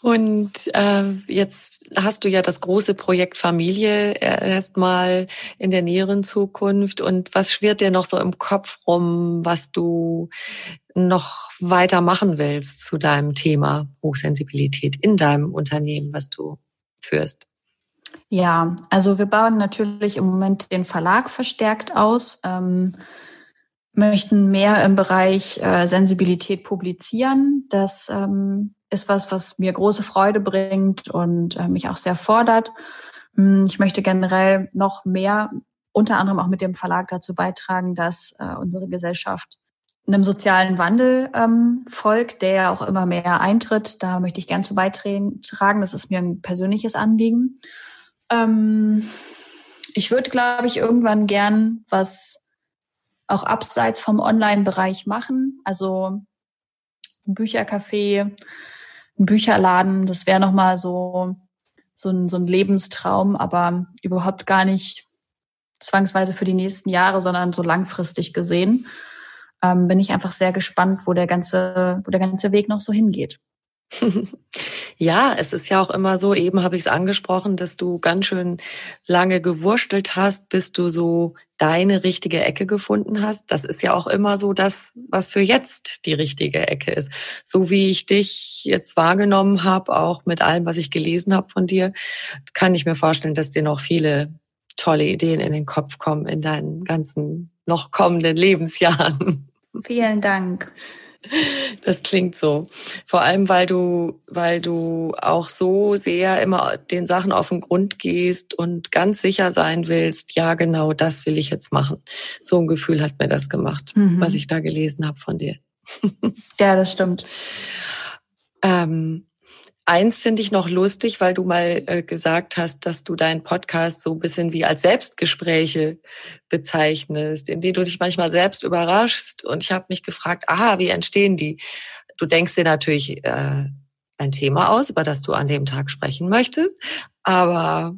Und äh, jetzt hast du ja das große Projekt Familie erstmal in der näheren Zukunft. Und was schwirrt dir noch so im Kopf rum, was du noch weiter machen willst zu deinem Thema Hochsensibilität in deinem Unternehmen, was du führst? Ja, also wir bauen natürlich im Moment den Verlag verstärkt aus, ähm, möchten mehr im Bereich äh, Sensibilität publizieren. Das ähm, ist was, was mir große Freude bringt und äh, mich auch sehr fordert. Hm, ich möchte generell noch mehr, unter anderem auch mit dem Verlag dazu beitragen, dass äh, unsere Gesellschaft einem sozialen Wandel ähm, folgt, der ja auch immer mehr eintritt. Da möchte ich gern zu beitragen. Das ist mir ein persönliches Anliegen. Ähm, ich würde, glaube ich, irgendwann gern was auch abseits vom Online-Bereich machen. Also ein Büchercafé, ein Bücherladen, das wäre nochmal so, so ein, so ein Lebenstraum, aber überhaupt gar nicht zwangsweise für die nächsten Jahre, sondern so langfristig gesehen. ähm, bin ich einfach sehr gespannt, wo der ganze, wo der ganze Weg noch so hingeht. Ja, es ist ja auch immer so, eben habe ich es angesprochen, dass du ganz schön lange gewurstelt hast, bis du so deine richtige Ecke gefunden hast. Das ist ja auch immer so das, was für jetzt die richtige Ecke ist. So wie ich dich jetzt wahrgenommen habe, auch mit allem, was ich gelesen habe von dir, kann ich mir vorstellen, dass dir noch viele tolle Ideen in den Kopf kommen in deinen ganzen noch kommenden Lebensjahren. Vielen Dank. Das klingt so. Vor allem, weil du, weil du auch so sehr immer den Sachen auf den Grund gehst und ganz sicher sein willst, ja, genau, das will ich jetzt machen. So ein Gefühl hat mir das gemacht, mhm. was ich da gelesen habe von dir. Ja, das stimmt. Ähm, Eins finde ich noch lustig, weil du mal äh, gesagt hast, dass du deinen Podcast so ein bisschen wie als Selbstgespräche bezeichnest, in denen du dich manchmal selbst überraschst. Und ich habe mich gefragt, aha, wie entstehen die? Du denkst dir natürlich äh, ein Thema aus, über das du an dem Tag sprechen möchtest, aber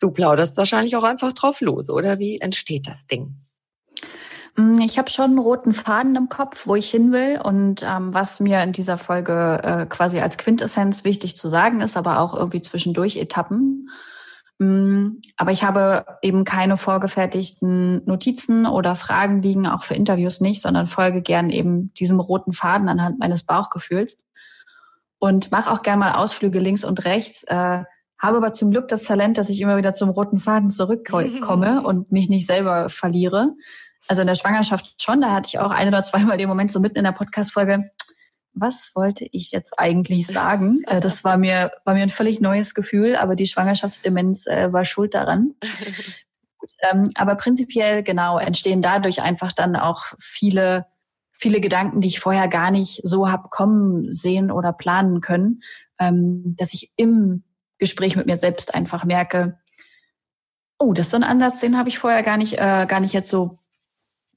du plauderst wahrscheinlich auch einfach drauf los, oder wie entsteht das Ding? Mm, ich habe schon einen roten Faden im Kopf, wo ich hin will und ähm, was mir in dieser Folge äh, quasi als Quintessenz wichtig zu sagen ist, aber auch irgendwie zwischendurch Etappen. Mm, aber ich habe eben keine vorgefertigten Notizen oder Fragen liegen, auch für Interviews nicht, sondern folge gern eben diesem roten Faden anhand meines Bauchgefühls und mache auch gern mal Ausflüge links und rechts. Äh, habe aber zum Glück das Talent, dass ich immer wieder zum roten Faden zurückkomme und mich nicht selber verliere also in der Schwangerschaft schon, da hatte ich auch ein oder zweimal den Moment so mitten in der Podcast-Folge, was wollte ich jetzt eigentlich sagen? Äh, das war mir, war mir ein völlig neues Gefühl, aber die Schwangerschaftsdemenz äh, war schuld daran. Gut, ähm, aber prinzipiell, genau, entstehen dadurch einfach dann auch viele, viele Gedanken, die ich vorher gar nicht so hab kommen sehen oder planen können, ähm, dass ich im Gespräch mit mir selbst einfach merke, oh, das ist so ein Ansatz, den habe ich vorher gar nicht, äh, gar nicht jetzt so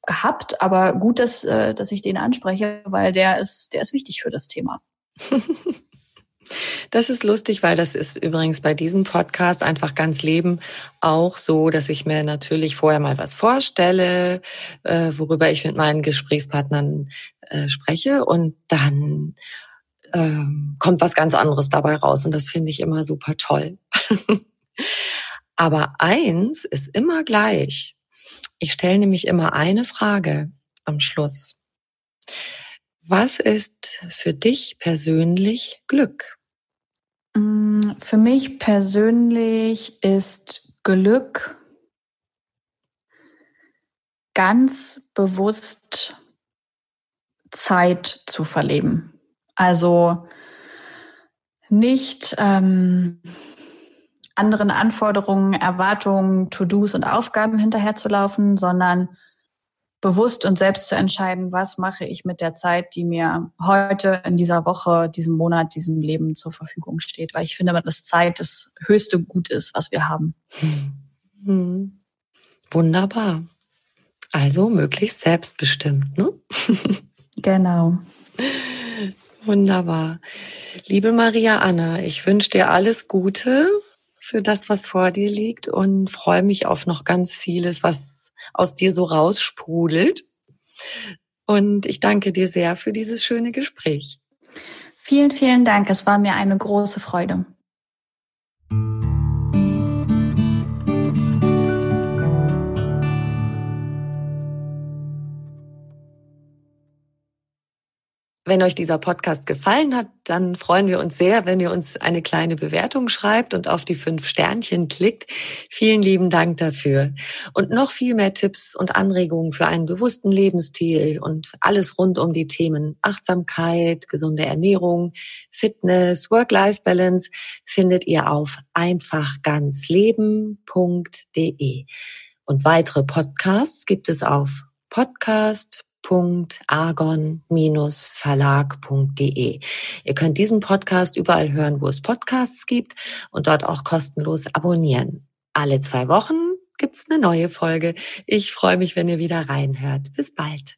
gehabt, aber gut, dass, äh, dass ich den anspreche, weil der ist, der ist wichtig für das Thema. Das ist lustig, weil das ist übrigens bei diesem Podcast einfach ganz Leben auch so, dass ich mir natürlich vorher mal was vorstelle, äh, worüber ich mit meinen Gesprächspartnern äh, spreche und dann ähm, kommt was ganz anderes dabei raus und das finde ich immer super toll. Aber eins ist immer gleich. Ich stelle nämlich immer eine Frage am Schluss. Was ist für dich persönlich Glück? Mm, für mich persönlich ist Glück ganz bewusst Zeit zu verleben. Also nicht ähm, anderen Anforderungen, Erwartungen, To-Dos und Aufgaben hinterherzulaufen, sondern bewusst und selbst zu entscheiden, was mache ich mit der Zeit, die mir heute, in dieser Woche, diesem Monat, diesem Leben zur Verfügung steht. Weil ich finde, dass Zeit das höchste Gut ist, was wir haben. Hm. Wunderbar. Also möglichst selbstbestimmt, ne? genau. Wunderbar. Liebe Maria Anna, ich wünsche dir alles Gute für das, was vor dir liegt und freue mich auf noch ganz vieles, was aus dir so raussprudelt. Und ich danke dir sehr für dieses schöne Gespräch. Vielen, vielen Dank. Es war mir eine große Freude. Wenn euch dieser Podcast gefallen hat, dann freuen wir uns sehr, wenn ihr uns eine kleine Bewertung schreibt und auf die fünf Sternchen klickt. Vielen lieben Dank dafür. Und noch viel mehr Tipps und Anregungen für einen bewussten Lebensstil und alles rund um die Themen Achtsamkeit, gesunde Ernährung, Fitness, Work-Life-Balance findet ihr auf einfachganzleben.de. Und weitere Podcasts gibt es auf podcast www.argon-verlag.de. Ihr könnt diesen Podcast überall hören, wo es Podcasts gibt und dort auch kostenlos abonnieren. Alle zwei Wochen gibt's eine neue Folge. Ich freue mich, wenn ihr wieder reinhört. Bis bald.